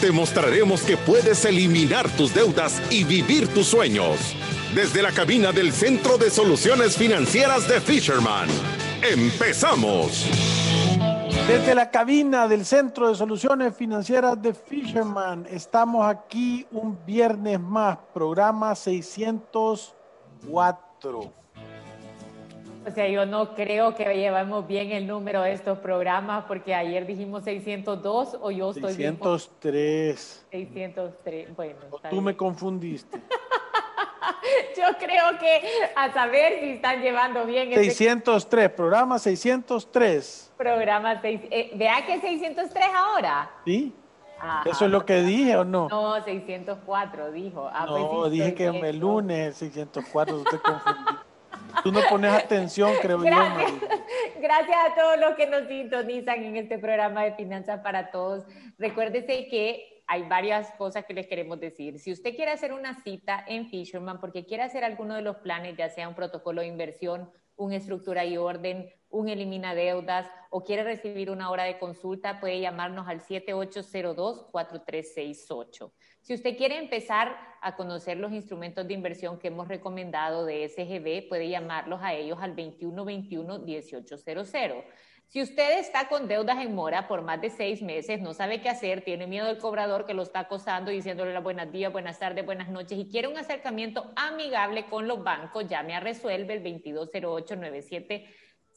Te mostraremos que puedes eliminar tus deudas y vivir tus sueños. Desde la cabina del Centro de Soluciones Financieras de Fisherman. ¡Empezamos! Desde la cabina del Centro de Soluciones Financieras de Fisherman, estamos aquí un viernes más, programa 604. O sea, yo no creo que llevamos bien el número de estos programas porque ayer dijimos 602 o yo estoy 603. 603, bueno. tú me confundiste. Yo creo que a saber si están llevando bien. 603, programa 603. Programa 6. Eh, vea que 603 ahora. Sí. ¿Eso es lo que dije o no? No, 604 dijo. Ah, pues no, dije que el lunes el 604, te confundí. Tú no pones atención, creo Gracias. yo. Gracias a todos los que nos sintonizan en este programa de Finanzas para Todos. Recuérdese que hay varias cosas que les queremos decir. Si usted quiere hacer una cita en Fisherman porque quiere hacer alguno de los planes, ya sea un protocolo de inversión, un estructura y orden, un elimina deudas o quiere recibir una hora de consulta, puede llamarnos al 7802-4368. Si usted quiere empezar a conocer los instrumentos de inversión que hemos recomendado de SGB, puede llamarlos a ellos al 2121-1800. Si usted está con deudas en mora por más de seis meses, no sabe qué hacer, tiene miedo del cobrador que lo está acosando, diciéndole las buenos días, buenas tardes, buenas noches y quiere un acercamiento amigable con los bancos, llame a Resuelve el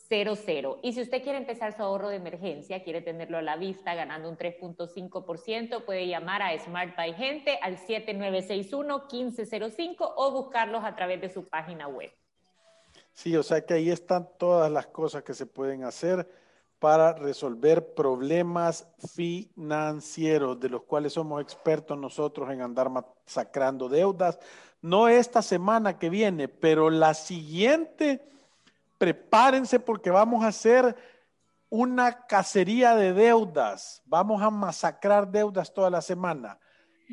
2208-9700. Y si usted quiere empezar su ahorro de emergencia, quiere tenerlo a la vista ganando un 3.5%, puede llamar a Smart by Gente al 7961-1505 o buscarlos a través de su página web. Sí, o sea que ahí están todas las cosas que se pueden hacer para resolver problemas financieros, de los cuales somos expertos nosotros en andar masacrando deudas. No esta semana que viene, pero la siguiente, prepárense porque vamos a hacer una cacería de deudas. Vamos a masacrar deudas toda la semana.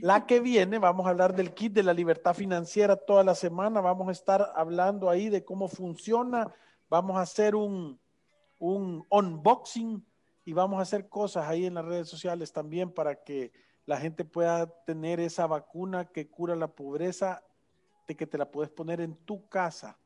La que viene, vamos a hablar del kit de la libertad financiera toda la semana. Vamos a estar hablando ahí de cómo funciona. Vamos a hacer un, un unboxing y vamos a hacer cosas ahí en las redes sociales también para que la gente pueda tener esa vacuna que cura la pobreza, de que te la puedes poner en tu casa.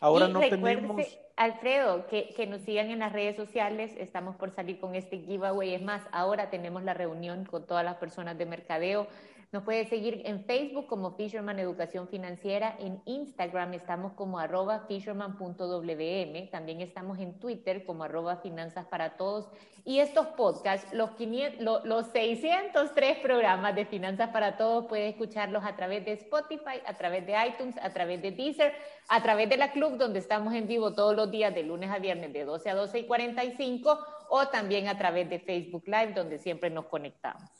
Ahora no tenemos Alfredo, que, que, nos sigan en las redes sociales. Estamos por salir con este giveaway. Es más, ahora tenemos la reunión con todas las personas de mercadeo nos puede seguir en Facebook como Fisherman Educación Financiera, en Instagram estamos como arroba fisherman.wm, también estamos en Twitter como arroba Finanzas para Todos. Y estos podcasts, los, 500, los 603 programas de Finanzas para Todos, puede escucharlos a través de Spotify, a través de iTunes, a través de Deezer, a través de la Club, donde estamos en vivo todos los días de lunes a viernes de 12 a 12 y 45, o también a través de Facebook Live, donde siempre nos conectamos.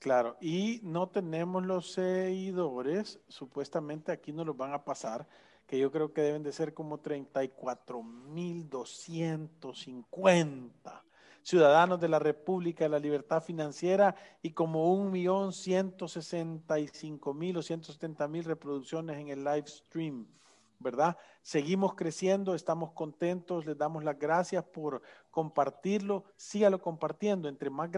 Claro, y no tenemos los seguidores, supuestamente aquí nos los van a pasar, que yo creo que deben de ser como 34.250 ciudadanos de la República de la Libertad Financiera y como 1.165.000 o 170.000 reproducciones en el live stream, ¿verdad? Seguimos creciendo, estamos contentos, les damos las gracias por compartirlo, sígalo compartiendo, entre más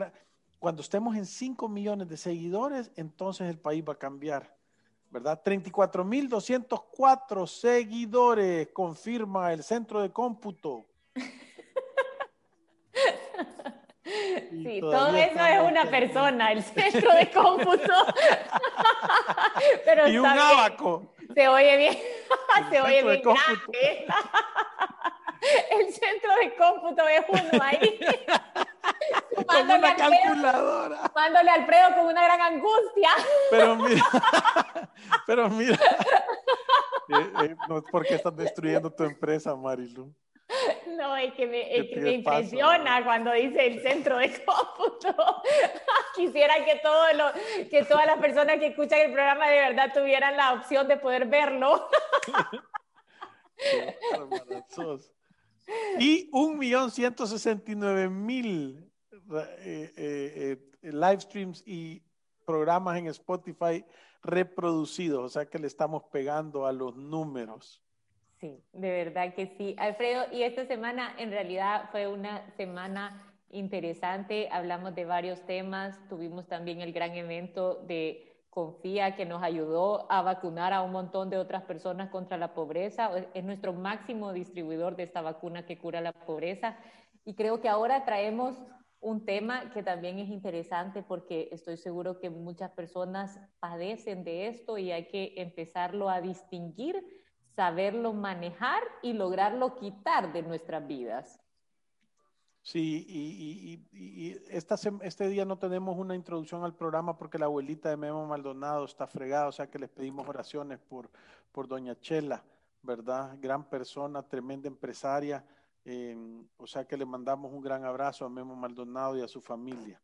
cuando estemos en 5 millones de seguidores, entonces el país va a cambiar. ¿Verdad? 34.204 seguidores, confirma el centro de cómputo. Sí, todo eso es una persona, el centro de cómputo. y un abaco. Se oye bien, se oye bien grande. El centro de cómputo es uno ahí. Como una calculadora. Mándole a Alfredo con una gran angustia. Pero mira, pero mira. Eh, eh, no es porque estás destruyendo tu empresa, Marilu. No, es que me, impresiona cuando dice el centro de cómputo. Quisiera que, todo lo, que todas las personas que escuchan el programa de verdad tuvieran la opción de poder verlo. y un millón ciento sesenta y nueve mil eh, eh, eh, live streams y programas en Spotify reproducidos, o sea que le estamos pegando a los números. Sí, de verdad que sí. Alfredo, y esta semana en realidad fue una semana interesante, hablamos de varios temas, tuvimos también el gran evento de Confía que nos ayudó a vacunar a un montón de otras personas contra la pobreza, es nuestro máximo distribuidor de esta vacuna que cura la pobreza y creo que ahora traemos un tema que también es interesante porque estoy seguro que muchas personas padecen de esto y hay que empezarlo a distinguir saberlo manejar y lograrlo quitar de nuestras vidas. Sí, y, este día no tenemos una introducción al programa porque la abuelita de Memo Maldonado está fregada, o sea que les pedimos oraciones por, por doña Chela, ¿verdad? Gran persona, tremenda empresaria, eh, o sea que le mandamos un gran abrazo a Memo Maldonado y a su familia,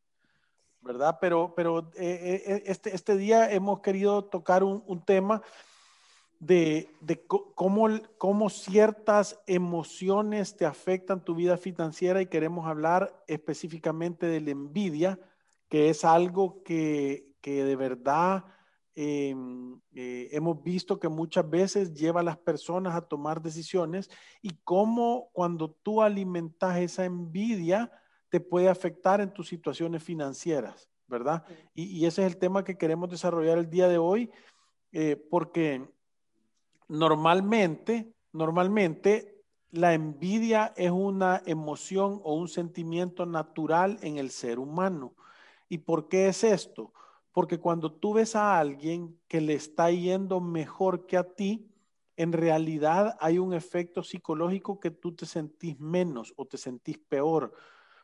¿verdad? Pero, pero eh, eh, este, este día hemos querido tocar un, un tema de, cómo, cómo, ciertas emociones te afectan tu vida financiera y queremos hablar específicamente de la envidia, que es algo que, de verdad em, eh, hemos visto que muchas veces lleva a las personas a tomar decisiones y cómo cuando tú alimentas esa envidia te puede afectar en tus situaciones financieras, ¿verdad? Y, ese es el tema que queremos desarrollar el día de hoy, eh, porque normalmente, normalmente la envidia es una emoción o un sentimiento natural en el ser humano. ¿Y por qué es esto? Porque cuando tú ves a alguien que le está yendo mejor que a ti, en realidad hay un efecto psicológico que tú te sentís menos o te sentís peor.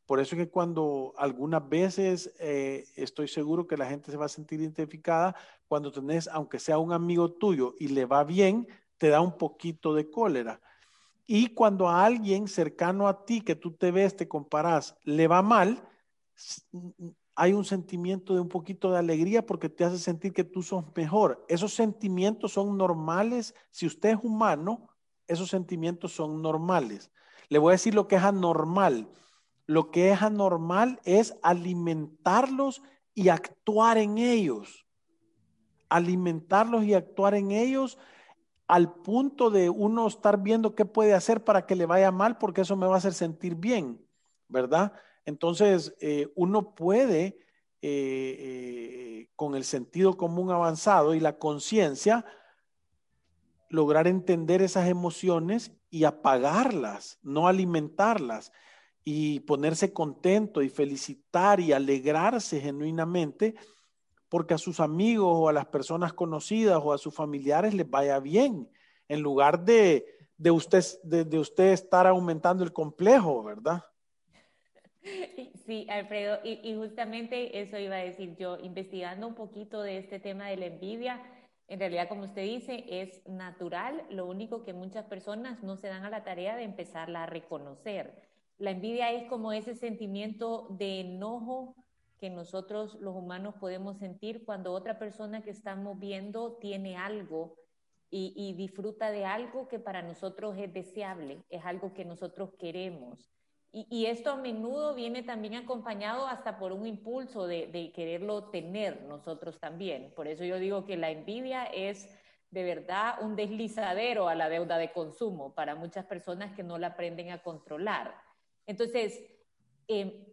Por eso es que cuando algunas veces eh, estoy seguro que la gente se va a sentir identificada, cuando tenés, aunque sea un amigo tuyo y le va bien, te da un poquito de cólera. Y cuando a alguien cercano a ti que tú te ves, te comparas, le va mal, hay un sentimiento de un poquito de alegría porque te hace sentir que tú sos mejor. Esos sentimientos son normales. Si usted es humano, esos sentimientos son normales. Le voy a decir lo que es anormal lo que es anormal es alimentarlos y actuar en ellos. Alimentarlos y actuar en ellos al punto de uno estar viendo qué puede hacer para que le vaya mal, porque eso me va a hacer sentir bien, ¿verdad? Entonces, eh, uno puede, eh, eh, con el sentido común avanzado y la conciencia, lograr entender esas emociones y apagarlas, no alimentarlas y ponerse contento y felicitar y alegrarse genuinamente porque a sus amigos o a las personas conocidas o a sus familiares les vaya bien, en lugar de, de usted, de, usted estar aumentando el complejo, ¿verdad? Sí, Alfredo, y, justamente eso iba a decir yo, investigando un poquito de este tema de la envidia, en realidad, como usted dice, es natural, lo único que muchas personas no se dan a la tarea de empezarla a reconocer. La envidia es como ese sentimiento de enojo que nosotros los humanos podemos sentir cuando otra persona que estamos viendo tiene algo y, disfruta de algo que para nosotros es deseable, es algo que nosotros queremos. Y, esto a menudo viene también acompañado hasta por un impulso de, quererlo tener nosotros también. Por eso yo digo que la envidia es de verdad un deslizadero a la deuda de consumo para muchas personas que no la aprenden a controlar. Entonces, em,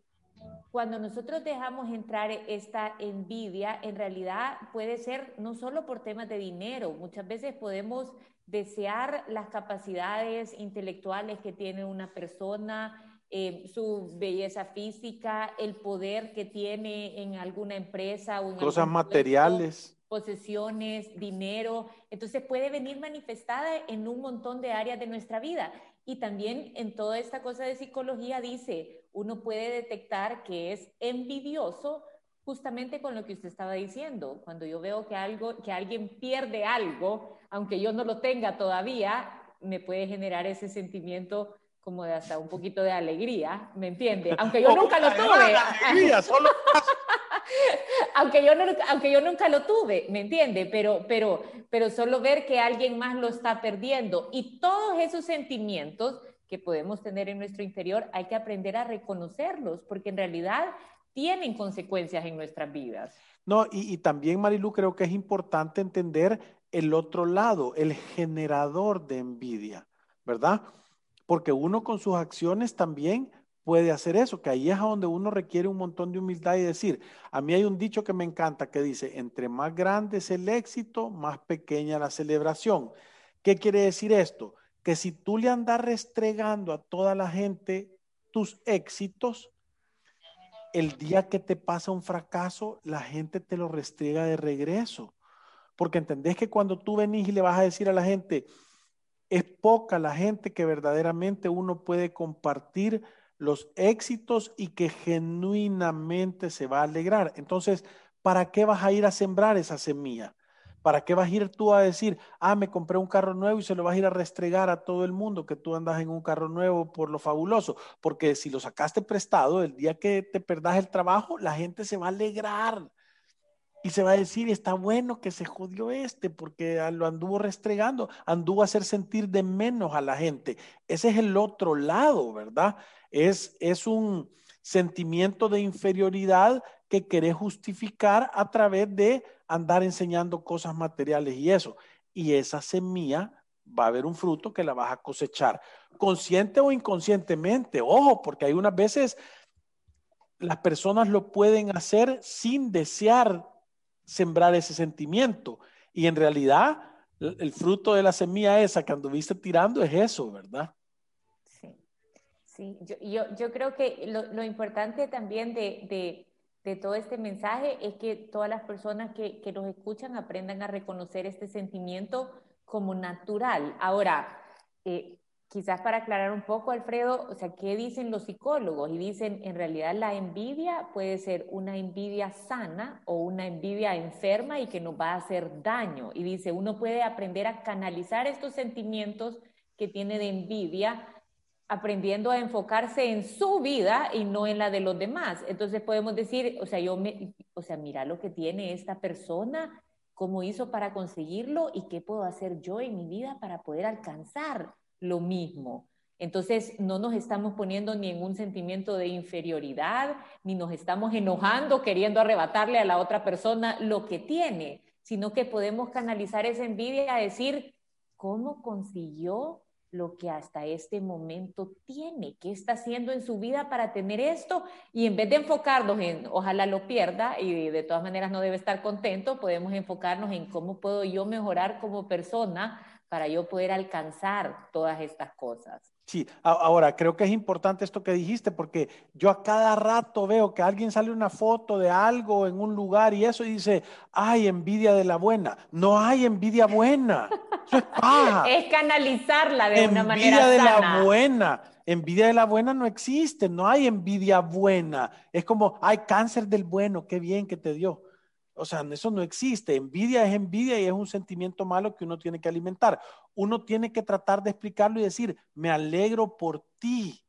cuando nosotros dejamos entrar esta envidia, en realidad puede ser no solo por temas de dinero, muchas veces podemos desear las capacidades intelectuales que tiene una persona, em, su belleza física, el poder que tiene en alguna empresa o en cosas materiales. posesiones, dinero. Entonces puede venir manifestada en un montón de áreas de nuestra vida. Y también en toda esta cosa de psicología dice, uno puede detectar que es envidioso justamente con lo que usted estaba diciendo. Cuando yo veo que, algo, que alguien pierde algo, aunque yo no lo tenga todavía, me puede generar ese sentimiento como de hasta un poquito de alegría, ¿me entiende? Aunque yo nunca lo tuve. Alegría, solo... aunque, yo aunque yo nunca lo tuve, ¿me entiende? Pero, pero, pero solo ver que alguien más lo está perdiendo y todos esos sentimientos que podemos tener en nuestro interior, hay que aprender a reconocerlos, porque en realidad tienen consecuencias en nuestras vidas. No, y, y también, Marilu, creo que es importante entender el otro lado, el generador de envidia, ¿verdad? Porque uno con sus acciones también puede hacer eso, que ahí es a donde uno requiere un montón de humildad y decir, a mí hay un dicho que me encanta que dice, entre más grande es el éxito, más pequeña la celebración. ¿Qué quiere decir esto? Que si tú le andas restregando a toda la gente tus éxitos, el día que te pasa un fracaso, la gente te lo restriega de regreso. Porque entendés que cuando tú venís y le vas a decir a la gente, es poca la gente que verdaderamente uno puede compartir los éxitos y que genuinamente se va a alegrar. Entonces, ¿para qué vas a ir a sembrar esa semilla? ¿Para qué vas a ir tú a decir, ah, me compré un carro nuevo y se lo vas a ir a restregar a todo el mundo que tú andas en un carro nuevo por lo fabuloso? Porque si lo sacaste prestado, el día que te perdas el trabajo, la gente se va a alegrar. Y se va a decir, está bueno que se jodió este porque lo anduvo restregando, anduvo a hacer sentir de menos a la gente. Ese es el otro lado, ¿verdad? Es, es un sentimiento de inferioridad que querés justificar a través de andar enseñando cosas materiales y eso. Y esa semilla va a haber un fruto que la vas a cosechar, consciente o inconscientemente. Ojo, porque hay unas veces las personas lo pueden hacer sin desear sembrar ese sentimiento. Y en realidad, el fruto de la semilla esa que anduviste tirando es eso, ¿verdad? Sí, sí. Yo, yo, creo que lo, importante también de, de, todo este mensaje es que todas las personas que, que nos escuchan aprendan a reconocer este sentimiento como natural. Ahora, eh, quizás para aclarar un poco, Alfredo, o sea, ¿qué dicen los psicólogos? Y dicen, en realidad la envidia puede ser una envidia sana o una envidia enferma y que nos va a hacer daño. Y dice, uno puede aprender a canalizar estos sentimientos que tiene de envidia aprendiendo a enfocarse en su vida y no en la de los demás. Entonces podemos decir, o sea, yo me, o sea, mira lo que tiene esta persona, cómo hizo para conseguirlo y qué puedo hacer yo en mi vida para poder alcanzar lo mismo. Entonces, no nos estamos poniendo ni en un sentimiento de inferioridad, ni nos estamos enojando queriendo arrebatarle a la otra persona lo que tiene, sino que podemos canalizar esa envidia a decir, ¿cómo consiguió lo que hasta este momento tiene? ¿Qué está haciendo en su vida para tener esto? Y en vez de enfocarnos en, ojalá lo pierda y de todas maneras no debe estar contento, podemos enfocarnos en cómo puedo yo mejorar como persona para yo poder alcanzar todas estas cosas. Sí, ahora creo que es importante esto que dijiste porque yo a cada rato veo que alguien sale una foto de algo en un lugar y eso y dice, ay, envidia de la buena. No hay envidia buena. Eso es Es canalizarla de una manera Envidia de la buena. Envidia de la buena no existe, no hay envidia buena. Es como, hay cáncer del bueno, qué bien que te dio. O sea, eso no existe. Envidia es envidia y es un sentimiento malo que uno tiene que alimentar. Uno tiene que tratar de explicarlo y decir, me alegro por ti.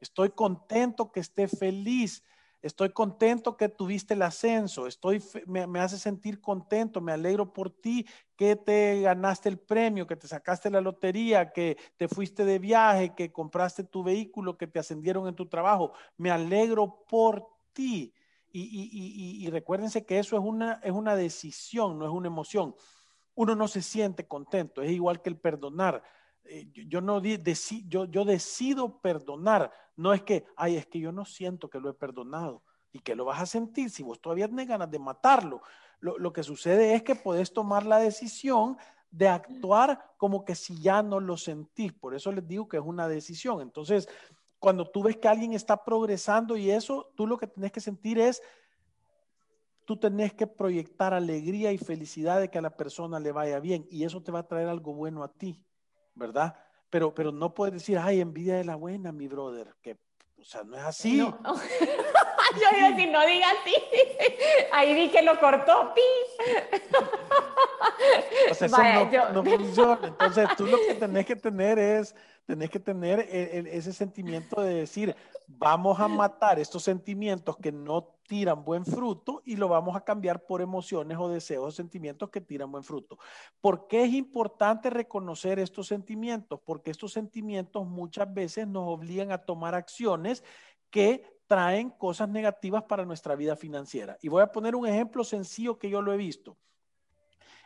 Estoy contento que esté feliz. Estoy contento que tuviste el ascenso. Estoy, me, me, hace sentir contento. Me alegro por ti que te ganaste el premio, que te sacaste la lotería, que te fuiste de viaje, que compraste tu vehículo, que te ascendieron en tu trabajo. Me alegro por ti. Y, recuérdense que eso es una, es una decisión, no es una emoción. Uno no se siente contento, es igual que el perdonar. Eh, yo, no yo, yo decido perdonar, no es que, ay, es que yo no siento que lo he perdonado y que lo vas a sentir si vos todavía tenés ganas de matarlo. Lo, lo que sucede es que podés tomar la decisión de actuar como que si ya no lo sentís. Por eso les digo que es una decisión. Entonces, cuando tú ves que alguien está progresando y eso, tú lo que tienes que sentir es, tú tenés que proyectar alegría y felicidad de que a la persona le vaya bien y eso te va a traer algo bueno a ti, ¿verdad? Pero, pero no puedes decir, ay, envidia de la buena, mi brother, que, o sea, no es así. No. Yo iba a decir, no diga así. Ahí que lo cortó, pi. pues eso no, funciona. Entonces tú lo que tenés que tener es, tenés que tener ese sentimiento de decir, vamos a matar estos sentimientos que no tiran buen fruto y lo vamos a cambiar por emociones o deseos o sentimientos que tiran buen fruto. ¿Por qué es importante reconocer estos sentimientos? Porque estos sentimientos muchas veces nos obligan a tomar acciones que traen cosas negativas para nuestra vida financiera. Y voy a poner un ejemplo sencillo que yo lo he visto.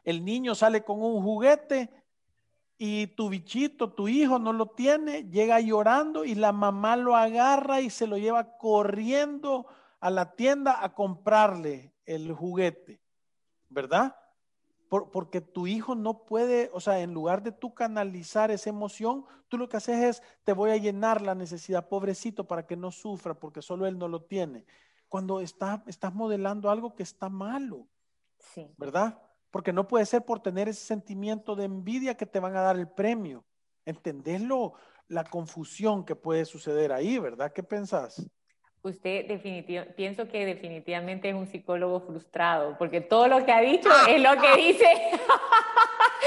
El niño sale con un juguete y tu bichito, tu hijo no lo tiene, llega llorando y la mamá lo agarra y se lo lleva corriendo a la tienda a comprarle el juguete, ¿verdad? porque tu hijo no puede, o sea, en lugar de tú canalizar esa emoción, tú lo que haces es, te voy a llenar la necesidad, pobrecito, para que no sufra, porque solo él no lo tiene. Cuando está, estás modelando algo que está malo, sí. ¿verdad? Porque no puede ser por tener ese sentimiento de envidia que te van a dar el premio. ¿Entendés la confusión que puede suceder ahí, verdad? ¿Qué pensás? Usted definitivamente, pienso que definitivamente es un psicólogo frustrado, porque todo lo que ha dicho es lo que dice,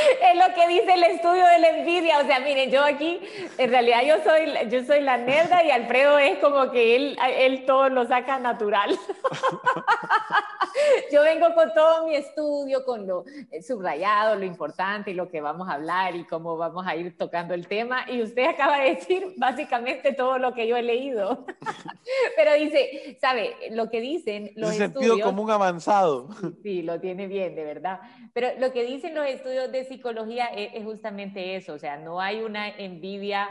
es lo que dice el estudio de la envidia. O sea, miren, yo aquí, en realidad yo soy, yo soy la nerda y Alfredo es como que él, él todo lo saca natural. yo vengo con todo mi estudio, con lo subrayado, lo importante y lo que vamos a hablar y cómo vamos a ir tocando el tema. Y usted acaba de decir básicamente todo lo que yo he leído. Pero dice, ¿sabe? Lo que dicen los Ese sentido común avanzado. Sí, lo tiene bien, de verdad. Pero lo que dicen los estudios de psicología es, es justamente eso, o sea, no hay una envidia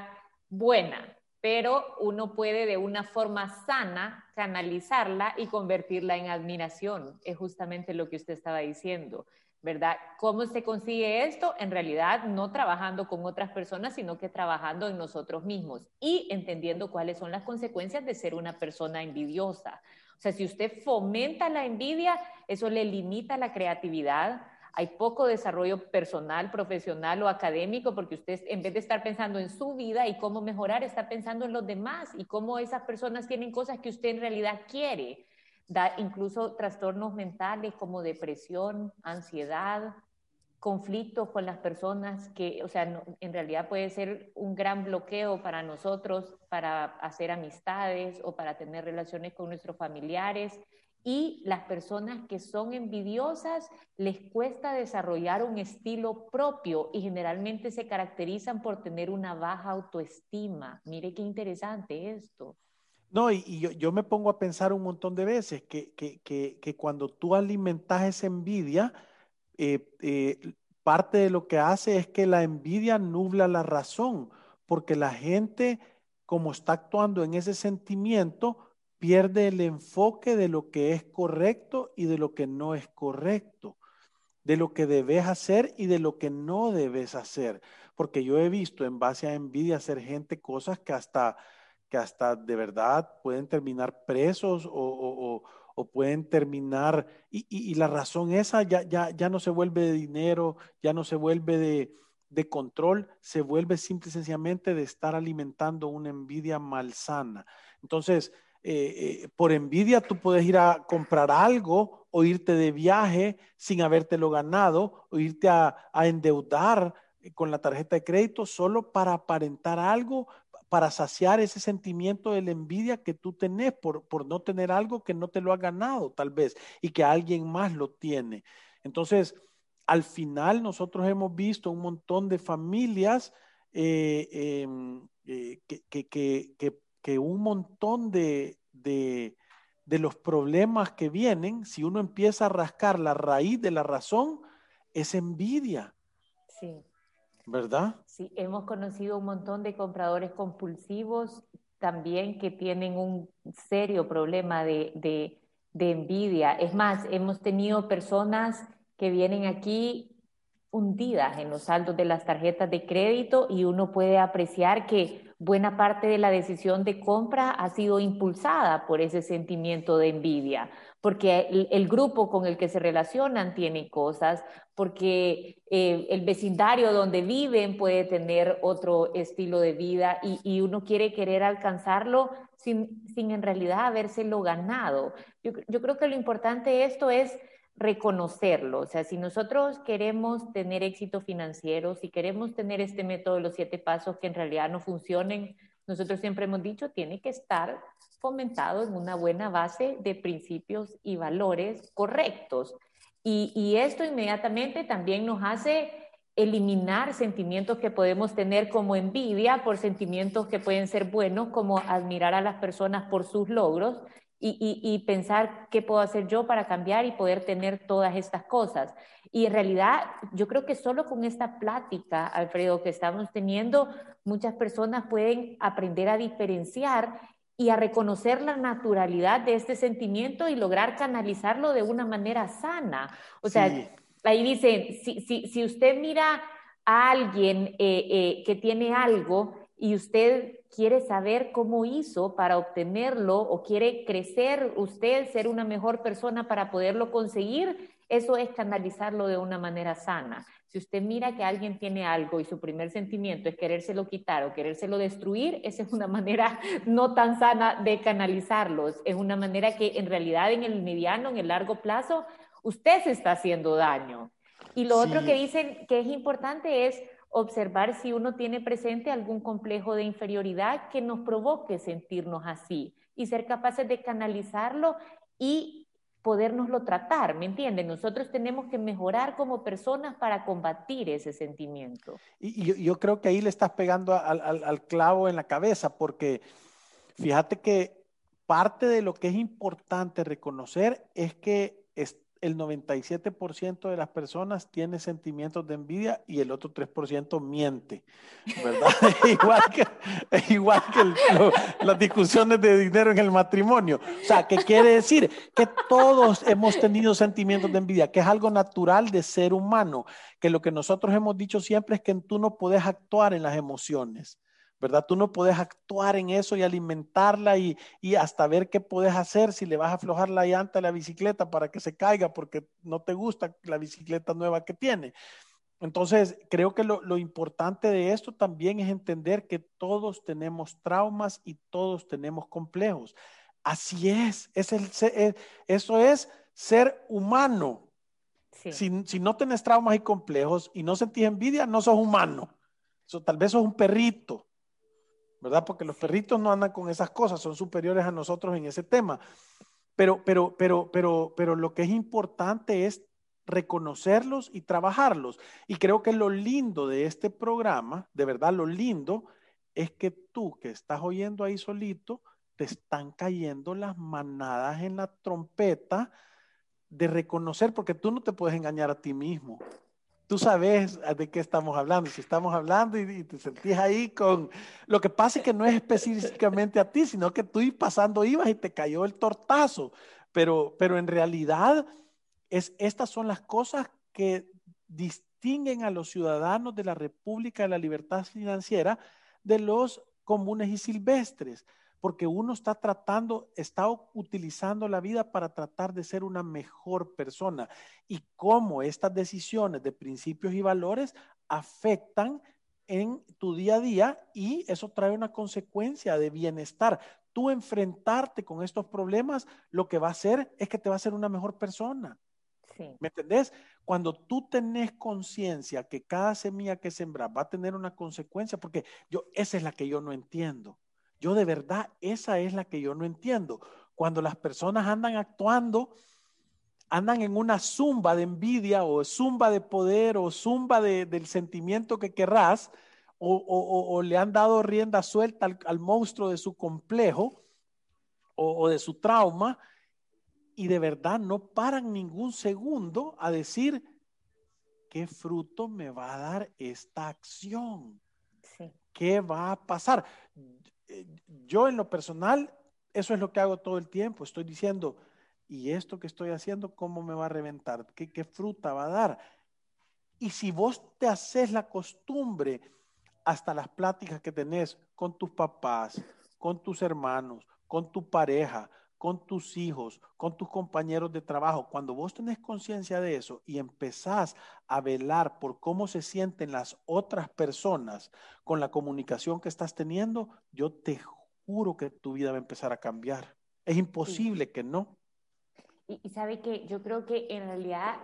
buena, pero uno puede de una forma sana canalizarla y convertirla en admiración. Es justamente lo que usted estaba diciendo. ¿verdad? ¿Cómo se consigue esto? En realidad, no trabajando con otras personas, sino que trabajando en nosotros mismos y entendiendo cuáles son las consecuencias de ser una persona envidiosa. O sea, si usted fomenta la envidia, eso le limita la creatividad. Hay poco desarrollo personal, profesional o académico, porque usted en vez de estar pensando en su vida y cómo mejorar, está pensando en los demás y cómo esas personas tienen cosas que usted en realidad quiere da incluso trastornos mentales como depresión, ansiedad, conflictos con las personas que, o sea, en realidad puede ser un gran bloqueo para nosotros para hacer amistades o para tener relaciones con nuestros familiares. Y las personas que son envidiosas les cuesta desarrollar un estilo propio y generalmente se caracterizan por tener una baja autoestima. Mire qué interesante esto. No, y, yo, me pongo a pensar un montón de veces que, que, cuando tú alimentas esa envidia, eh, eh, parte de lo que hace es que la envidia nubla la razón, porque la gente, como está actuando en ese sentimiento, pierde el enfoque de lo que es correcto y de lo que no es correcto, de lo que debes hacer y de lo que no debes hacer. Porque yo he visto en base a envidia hacer gente cosas que hasta que hasta de verdad pueden terminar presos o, pueden terminar, y, la razón esa ya, ya, ya no se vuelve de dinero, ya no se vuelve de, control, se vuelve simple y sencillamente de estar alimentando una envidia malsana. Entonces, eh, eh, por envidia tú puedes ir a comprar algo o irte de viaje sin habértelo ganado o irte a, endeudar con la tarjeta de crédito solo para aparentar algo para saciar ese sentimiento de la envidia que tú tenés por, por no tener algo que no te lo ha ganado tal vez y que alguien más lo tiene. Entonces, al final nosotros hemos visto un montón de familias eh, em, eh, que, un montón de, de, de, los problemas que vienen, si uno empieza a rascar la raíz de la razón, es envidia. Sí. ¿Verdad? Sí, hemos conocido un montón de compradores compulsivos también que tienen un serio problema de, de, envidia. Es más, hemos tenido personas que vienen aquí hundidas en los saldos de las tarjetas de crédito y uno puede apreciar que buena parte de la decisión de compra ha sido impulsada por ese sentimiento de envidia porque el, grupo con el que se relacionan tiene cosas, porque eh, el vecindario donde viven puede tener otro estilo de vida y, uno quiere querer alcanzarlo sin, sin en realidad habérselo ganado. Yo, yo creo que lo importante de esto es reconocerlo. O sea, si nosotros queremos tener éxito financiero, si queremos tener este método de los siete pasos que en realidad no funcionen, nosotros siempre hemos dicho, tiene que estar fomentado en una buena base de principios y valores correctos. Y, y esto inmediatamente también nos hace eliminar sentimientos que podemos tener como envidia por sentimientos que pueden ser buenos, como admirar a las personas por sus logros y, pensar qué puedo hacer yo para cambiar y poder tener todas estas cosas. Y en realidad, yo creo que solo con esta plática, Alfredo, que estamos teniendo, muchas personas pueden aprender a diferenciar y a reconocer la naturalidad de este sentimiento y lograr canalizarlo de una manera sana. O sea, ahí dicen, si, si, si, usted mira a alguien eh, eh, que tiene algo y usted quiere saber cómo hizo para obtenerlo o quiere crecer usted, ser una mejor persona para poderlo conseguir, eso es canalizarlo de una manera sana. Si usted mira que alguien tiene algo y su primer sentimiento es querérselo quitar o querérselo destruir, esa es una manera no tan sana de canalizarlos. Es una manera que en realidad en el mediano, en el largo plazo, usted se está haciendo daño. Y lo otro que dicen que es importante es observar si uno tiene presente algún complejo de inferioridad que nos provoque sentirnos así y ser capaces de canalizarlo y podernoslo tratar, ¿me entienden? Nosotros tenemos que mejorar como personas para combatir ese sentimiento. Y yo, creo que ahí le estás pegando al, al clavo en la cabeza, porque fíjate que parte de lo que es importante reconocer es que el 97% de las personas tiene sentimientos de envidia y el otro 3% miente, ¿verdad? igual que, igual que las discusiones de dinero en el matrimonio. O sea, ¿qué quiere decir? Que todos hemos tenido sentimientos de envidia, que es algo natural de ser humano, que lo que nosotros hemos dicho siempre es que tú no puedes actuar en las emociones. ¿Verdad? Tú no puedes actuar en eso y alimentarla y, hasta ver qué puedes hacer si le vas a aflojar la llanta a la bicicleta para que se caiga porque no te gusta la bicicleta nueva que tiene. Entonces, creo que lo, importante de esto también es entender que todos tenemos traumas y todos tenemos complejos. Así es, es el, eso es ser humano. Si, no tienes traumas y complejos y no sentís envidia, no sos humano. tal vez sos un perrito, ¿verdad? Porque los perritos no andan con esas cosas, son superiores a nosotros en ese tema. Pero, pero, pero, pero, pero lo que es importante es reconocerlos y trabajarlos. Y creo que lo lindo de este programa, de verdad lo lindo, es que tú que estás oyendo ahí solito, te están cayendo las manadas en la trompeta de reconocer, porque tú no te puedes engañar a ti mismo tú sabes de qué estamos hablando. Si estamos hablando y, te sentís ahí con... Lo que pasa es que no es específicamente a ti, sino que tú pasando ibas y te cayó el tortazo. Pero, pero en realidad, es, estas son las cosas que distinguen a los ciudadanos de la República de la Libertad Financiera de los comunes y silvestres porque uno está tratando, está utilizando la vida para tratar de ser una mejor persona y cómo estas decisiones de principios y valores afectan en tu día a día y eso trae una consecuencia de bienestar. Tú enfrentarte con estos problemas, lo que va a hacer es que te va a hacer una mejor persona. ¿Me entendés? Cuando tú tenés conciencia que cada semilla que sembras va a tener una consecuencia, porque yo, esa es la que yo no entiendo. Yo de verdad, esa es la que yo no entiendo. Cuando las personas andan actuando, andan en una zumba de envidia o zumba de poder o zumba del sentimiento que querrás, o, le han dado rienda suelta al, monstruo de su complejo o, de su trauma, y de verdad no paran ningún segundo a decir, ¿qué fruto me va a dar esta acción? ¿Qué va a pasar? Eh, yo en lo personal, eso es lo que hago todo el tiempo. Estoy diciendo, ¿y esto que estoy haciendo, cómo me va a reventar? ¿Qué, fruta va a dar? Y si vos te haces la costumbre, hasta las pláticas que tenés con tus papás, con tus hermanos, con tu pareja, con tus hijos, con tus compañeros de trabajo, cuando vos tenés conciencia de eso y empezás a velar por cómo se sienten las otras personas con la comunicación que estás teniendo, yo te juro que tu vida va a empezar a cambiar. Es imposible que no. Y, sabe que yo creo que en realidad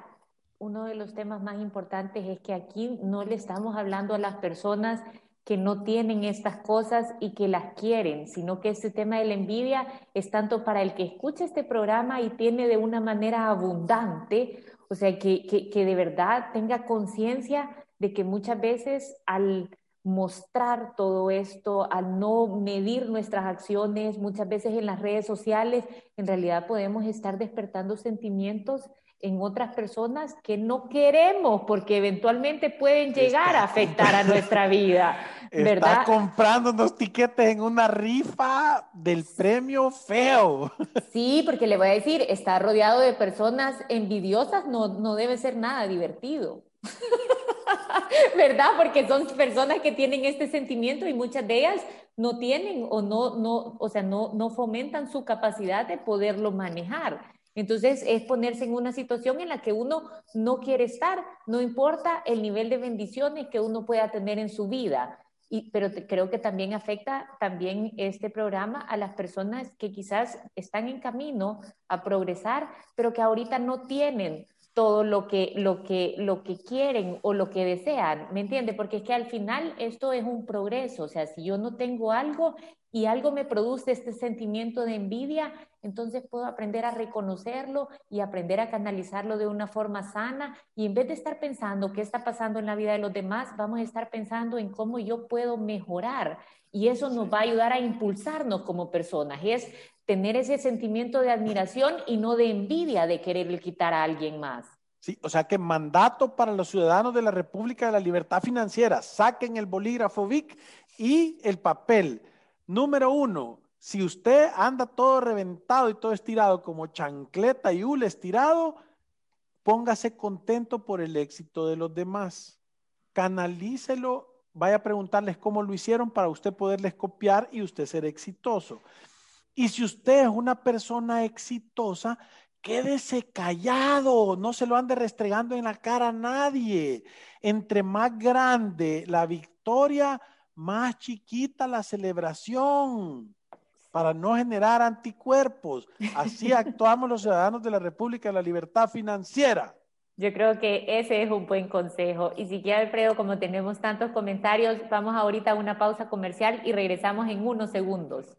uno de los temas más importantes es que aquí no le estamos hablando a las personas que no tienen estas cosas y que las quieren, sino que este tema de la envidia es tanto para el que escucha este programa y tiene de una manera abundante, o sea, que, que de verdad tenga conciencia de que muchas veces al mostrar todo esto, al no medir nuestras acciones, muchas veces en las redes sociales, en realidad podemos estar despertando sentimientos en otras personas que no queremos porque eventualmente pueden llegar a afectar a nuestra vida. ¿verdad? Está comprando unos tiquetes en una rifa del premio feo. Sí, porque le voy a decir, estar rodeado de personas envidiosas no, no debe ser nada divertido. ¿verdad? Porque son personas que tienen este sentimiento y muchas de ellas no tienen o no, no, o sea, no, no fomentan su capacidad de poderlo manejar. Entonces es ponerse en una situación en la que uno no quiere estar, no importa el nivel de bendiciones que uno pueda tener en su vida. Y, pero creo que también afecta también este programa a las personas que quizás están en camino a progresar, pero que ahorita no tienen todo lo que, lo, que, lo que quieren o lo que desean, ¿me entiende? Porque es que al final esto es un progreso, o sea, si yo no tengo algo y algo me produce este sentimiento de envidia, entonces puedo aprender a reconocerlo y aprender a canalizarlo de una forma sana y en vez de estar pensando qué está pasando en la vida de los demás, vamos a estar pensando en cómo yo puedo mejorar y eso nos va a ayudar a impulsarnos como personas. Y es tener ese sentimiento de admiración y no de envidia de quererle quitar a alguien más. Sí, o sea que mandato para los ciudadanos de la República de la Libertad Financiera, saquen el bolígrafo VIC y el papel. Número uno, si usted anda todo reventado y todo estirado como chancleta y hule estirado, póngase contento por el éxito de los demás. Canalícelo, vaya a preguntarles cómo lo hicieron para usted poderles copiar y usted ser exitoso. Y si usted es una persona exitosa, quédese callado, no se lo ande restregando en la cara a nadie. Entre más grande la victoria, más chiquita la celebración para no generar anticuerpos. Así actuamos los ciudadanos de la República de la Libertad Financiera. Yo creo que ese es un buen consejo. Y si quiere, Alfredo, como tenemos tantos comentarios, vamos ahorita a una pausa comercial y regresamos en unos segundos.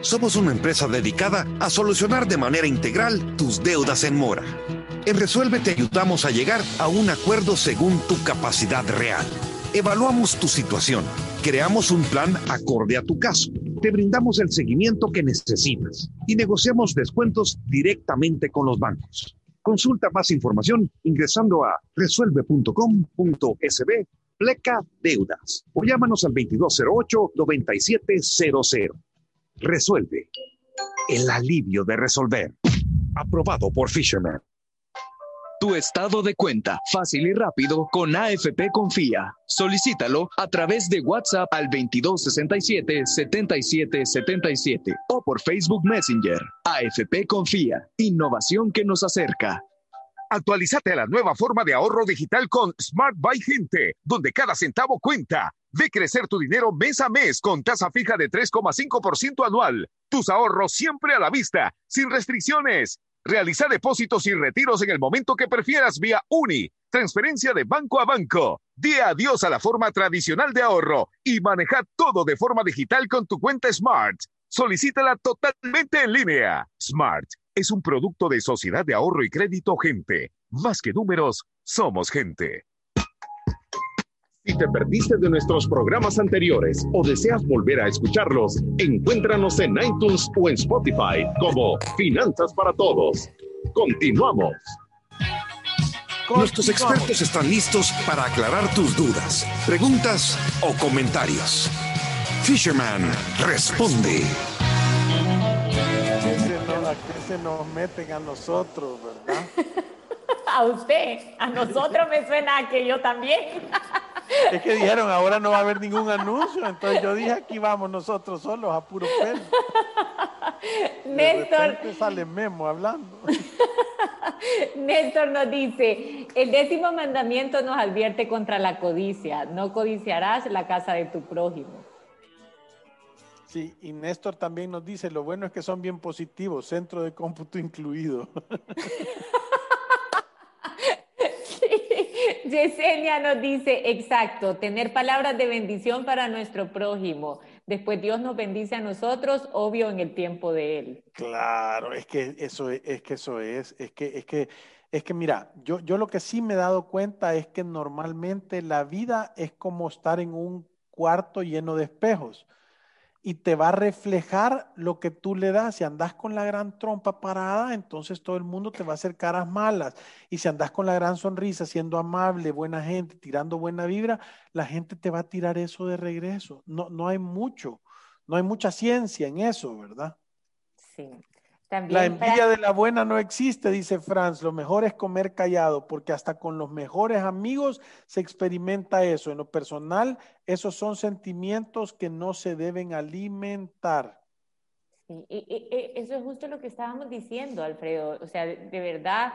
Somos una empresa dedicada a solucionar de manera integral tus deudas en mora. En Resuelve te ayudamos a llegar a un acuerdo según tu capacidad real. Evaluamos tu situación, creamos un plan acorde a tu caso, te brindamos el seguimiento que necesitas y negociamos descuentos directamente con los bancos. Consulta más información ingresando a resuelve.com.sb pleca deudas o llámanos al 2208 9700. Resuelve. El alivio de resolver. Aprobado por Fisherman. Tu estado de cuenta, fácil y rápido, con AFP Confía. Solicítalo a través de WhatsApp al 2267-7777 o por Facebook Messenger. AFP Confía, innovación que nos acerca. Actualízate a la nueva forma de ahorro digital con Smart Buy Gente, donde cada centavo cuenta. Ve crecer tu dinero mes a mes con tasa fija de 3,5% anual. Tus ahorros siempre a la vista, sin restricciones. Realiza depósitos y retiros en el momento que prefieras vía UNI, transferencia de banco a banco. Di adiós a la forma tradicional de ahorro y maneja todo de forma digital con tu cuenta Smart. Solicítala totalmente en línea. Smart es un producto de Sociedad de Ahorro y Crédito Gente. Más que números, somos gente. Si te perdiste de nuestros programas anteriores o deseas volver a escucharlos, encuéntranos en iTunes o en Spotify como Finanzas para Todos. Continuamos. Nuestros expertos están listos para aclarar tus dudas, preguntas o comentarios. Fisherman responde. ¿a qué se nos meten a nosotros, verdad? a usted, a nosotros me suena que yo también. Es que dijeron, ahora no va a haber ningún anuncio, entonces yo dije, aquí vamos nosotros solos a puro pelo. Néstor. sale Memo hablando. Néstor nos dice, el décimo mandamiento nos advierte contra la codicia, no codiciarás la casa de tu prójimo. Sí, y Néstor también nos dice, lo bueno es que son bien positivos, centro de cómputo incluido. Yesenia nos dice, exacto, tener palabras de bendición para nuestro prójimo. Después Dios nos bendice a nosotros, obvio en el tiempo de Él. Claro, es que eso es, es que eso es, es que, es que, es que mira, yo, yo lo que sí me he dado cuenta es que normalmente la vida es como estar en un cuarto lleno de espejos y te va a reflejar lo que tú le das. Si andas con la gran trompa parada, entonces todo el mundo te va a hacer caras malas. Y si andas con la gran sonrisa, siendo amable, buena gente, tirando buena vibra, la gente te va a tirar eso de regreso. No, no hay mucho, no hay mucha ciencia en eso, ¿verdad? Sí la envidia de la buena no existe, dice Franz. Lo mejor es comer callado, porque hasta con los mejores amigos se experimenta eso. En lo personal, esos son sentimientos que no se deben alimentar. Sí, eso es justo lo que estábamos diciendo, Alfredo. O sea, de, verdad,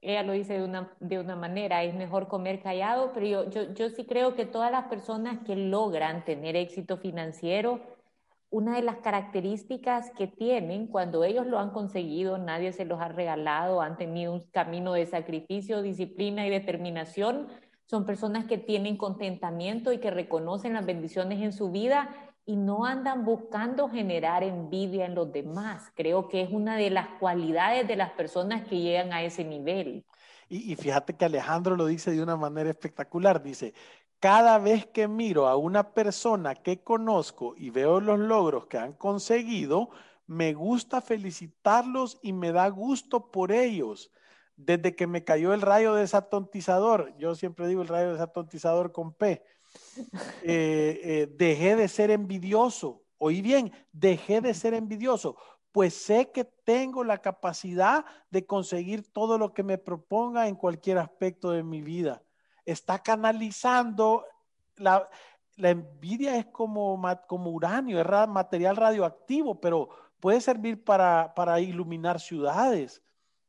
ella lo dice de una, de una manera, es mejor comer callado, pero yo, yo, yo sí creo que todas las personas que logran tener éxito financiero, una de las características que tienen cuando ellos lo han conseguido, nadie se los ha regalado, han tenido un camino de sacrificio, disciplina y determinación, son personas que tienen contentamiento y que reconocen las bendiciones en su vida y no andan buscando generar envidia en los demás. Creo que es una de las cualidades de las personas que llegan a ese nivel. Y, y fíjate que Alejandro lo dice de una manera espectacular. Dice, cada vez que miro a una persona que conozco y veo los logros que han conseguido, me gusta felicitarlos y me da gusto por ellos. Desde que me cayó el rayo desatontizador, yo siempre digo el rayo desatontizador con P, eh, eh, dejé de ser envidioso. Oí bien, dejé de ser envidioso, pues sé que tengo la capacidad de conseguir todo lo que me proponga en cualquier aspecto de mi vida está canalizando la, envidia es como, como uranio, es material radioactivo, pero puede servir para, iluminar ciudades.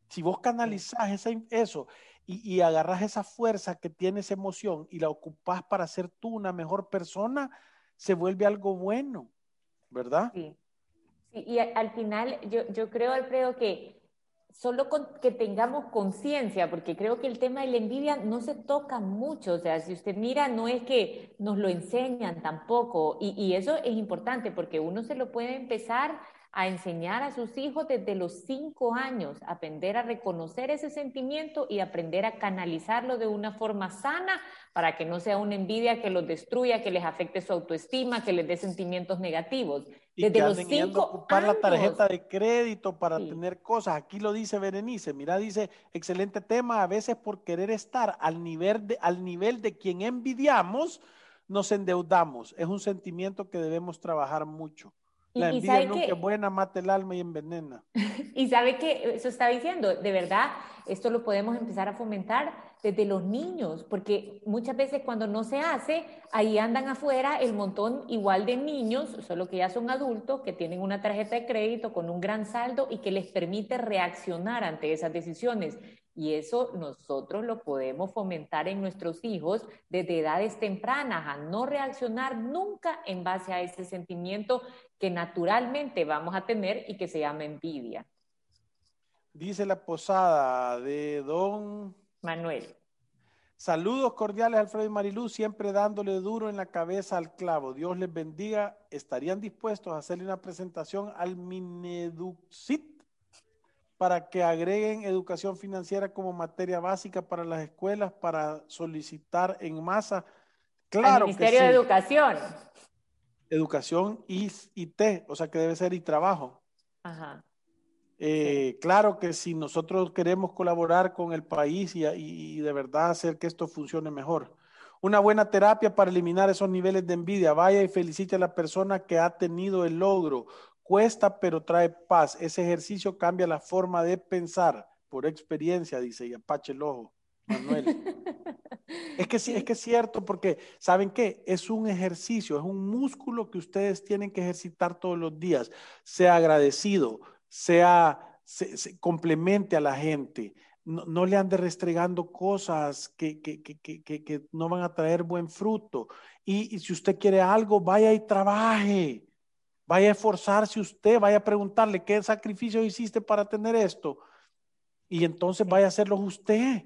Si vos canalizás eso y, y, agarras esa fuerza que tiene esa emoción y la ocupás para ser tú una mejor persona, se vuelve algo bueno, ¿verdad? Sí. y al final yo, yo creo, Alfredo, que solo con que tengamos conciencia, porque creo que el tema de la envidia no se toca mucho, o sea, si usted mira, no es que nos lo enseñan tampoco, y, y eso es importante porque uno se lo puede empezar a enseñar a sus hijos desde los cinco años, aprender a reconocer ese sentimiento y aprender a canalizarlo de una forma sana para que no sea una envidia que los destruya, que les afecte su autoestima, que les dé sentimientos negativos. Desde que los cinco ocupar la tarjeta de crédito para tener cosas. Aquí lo dice Berenice. Mira, dice, excelente tema. A veces por querer estar al nivel de, al nivel de quien envidiamos, nos endeudamos. Es un sentimiento que debemos trabajar mucho. La envidia nunca es buena, mata el alma y envenena. y sabe que eso está diciendo, de verdad, esto lo podemos empezar a fomentar desde los niños, porque muchas veces cuando no se hace, ahí andan afuera el montón igual de niños, solo que ya son adultos, que tienen una tarjeta de crédito con un gran saldo y que les permite reaccionar ante esas decisiones. Y eso nosotros lo podemos fomentar en nuestros hijos desde edades tempranas, a no reaccionar nunca en base a ese sentimiento que naturalmente vamos a tener y que se llama envidia. Dice la posada de don Manuel. Saludos cordiales, Alfredo y Marilú, siempre dándole duro en la cabeza al clavo. Dios les bendiga. ¿Estarían dispuestos a hacerle una presentación al Mineduxit para que agreguen educación financiera como materia básica para las escuelas para solicitar en masa? Claro. Ministerio de Educación educación y, T, o sea que debe ser y trabajo. Ajá. Eh, claro que si nosotros queremos colaborar con el país y, y, de verdad hacer que esto funcione mejor. Una buena terapia para eliminar esos niveles de envidia. Vaya y felicite a la persona que ha tenido el logro. Cuesta, pero trae paz. Ese ejercicio cambia la forma de pensar por experiencia, dice y Apache el ojo, Manuel. es que sí, es que es cierto, porque ¿saben qué? Es un ejercicio, es un músculo que ustedes tienen que ejercitar todos los días. Sea agradecido, sea, se, complemente a la gente. No, le ande restregando cosas que, que, que, que, no van a traer buen fruto. Y, y si usted quiere algo, vaya y trabaje. Vaya a esforzarse usted, vaya a preguntarle qué sacrificio hiciste para tener esto. Y entonces vaya a hacerlo usted.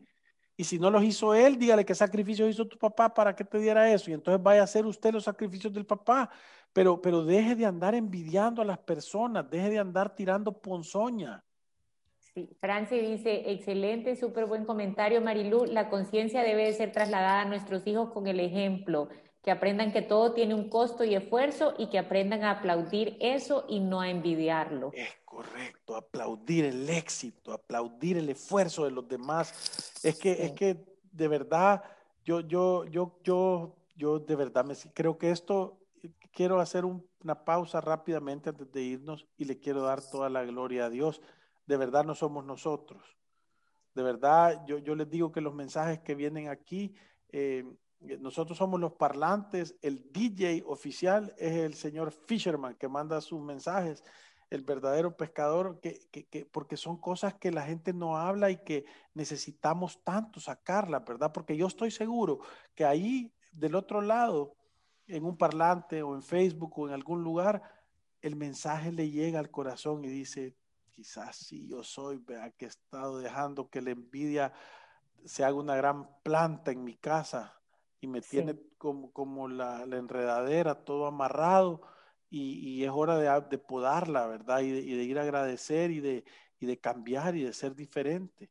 Y si no los hizo él, dígale qué sacrificio hizo tu papá para que te diera eso. Y entonces vaya a hacer usted los sacrificios del papá. Pero, pero deje de andar envidiando a las personas, deje de andar tirando ponzoña. Sí, Franci dice, excelente, súper buen comentario, Marilú. La conciencia debe de ser trasladada a nuestros hijos con el ejemplo que aprendan que todo tiene un costo y esfuerzo y que aprendan a aplaudir eso y no a envidiarlo. Es correcto, aplaudir el éxito, aplaudir el esfuerzo de los demás. Es que, es que de verdad, yo, yo, yo, yo, yo de verdad me creo que esto, quiero hacer una pausa rápidamente antes de irnos y le quiero dar toda la gloria a Dios. De verdad no somos nosotros. De verdad, yo, yo les digo que los mensajes que vienen aquí, eh, nosotros somos los parlantes, el DJ oficial es el señor Fisherman que manda sus mensajes, el verdadero pescador, que, que, porque son cosas que la gente no habla y que necesitamos tanto sacarla, ¿verdad? Porque yo estoy seguro que ahí del otro lado, en un parlante o en Facebook o en algún lugar, el mensaje le llega al corazón y dice, quizás sí yo soy, vea que he estado dejando que la envidia se haga una gran planta en mi casa, y me tiene como, como la, enredadera, todo amarrado, y, es hora de, de podarla, ¿verdad? Y de, y de, ir a agradecer y de, y de cambiar y de ser diferente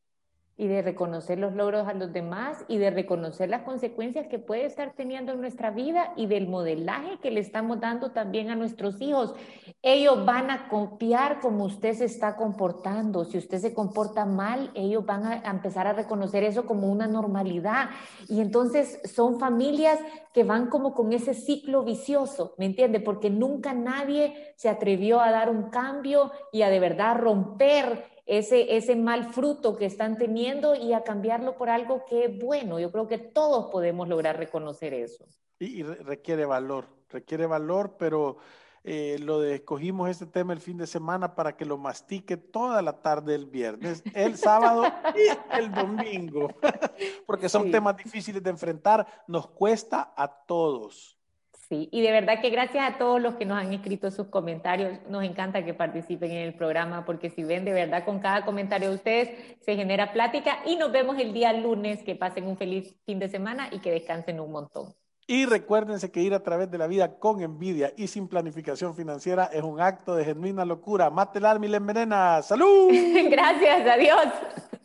y de reconocer los logros a los demás y de reconocer las consecuencias que puede estar teniendo en nuestra vida y del modelaje que le estamos dando también a nuestros hijos. Ellos van a copiar como usted se está comportando. Si usted se comporta mal, ellos van a empezar a reconocer eso como una normalidad. Y entonces son familias que van como con ese ciclo vicioso, ¿me entiende? Porque nunca nadie se atrevió a dar un cambio y a de verdad romper ese, ese mal fruto que están teniendo y a cambiarlo por algo que es bueno. Yo creo que todos podemos lograr reconocer eso. Y, requiere valor, requiere valor, pero eh, lo de escogimos este tema el fin de semana para que lo mastique toda la tarde el viernes, el sábado y el domingo, porque son temas difíciles de enfrentar, nos cuesta a todos. Sí, y de verdad que gracias a todos los que nos han escrito sus comentarios, nos encanta que participen en el programa, porque si ven de verdad con cada comentario de ustedes se genera plática y nos vemos el día lunes, que pasen un feliz fin de semana y que descansen un montón. Y recuérdense que ir a través de la vida con envidia y sin planificación financiera es un acto de genuina locura. Mate el alma y la envenena. ¡Salud! Gracias, adiós.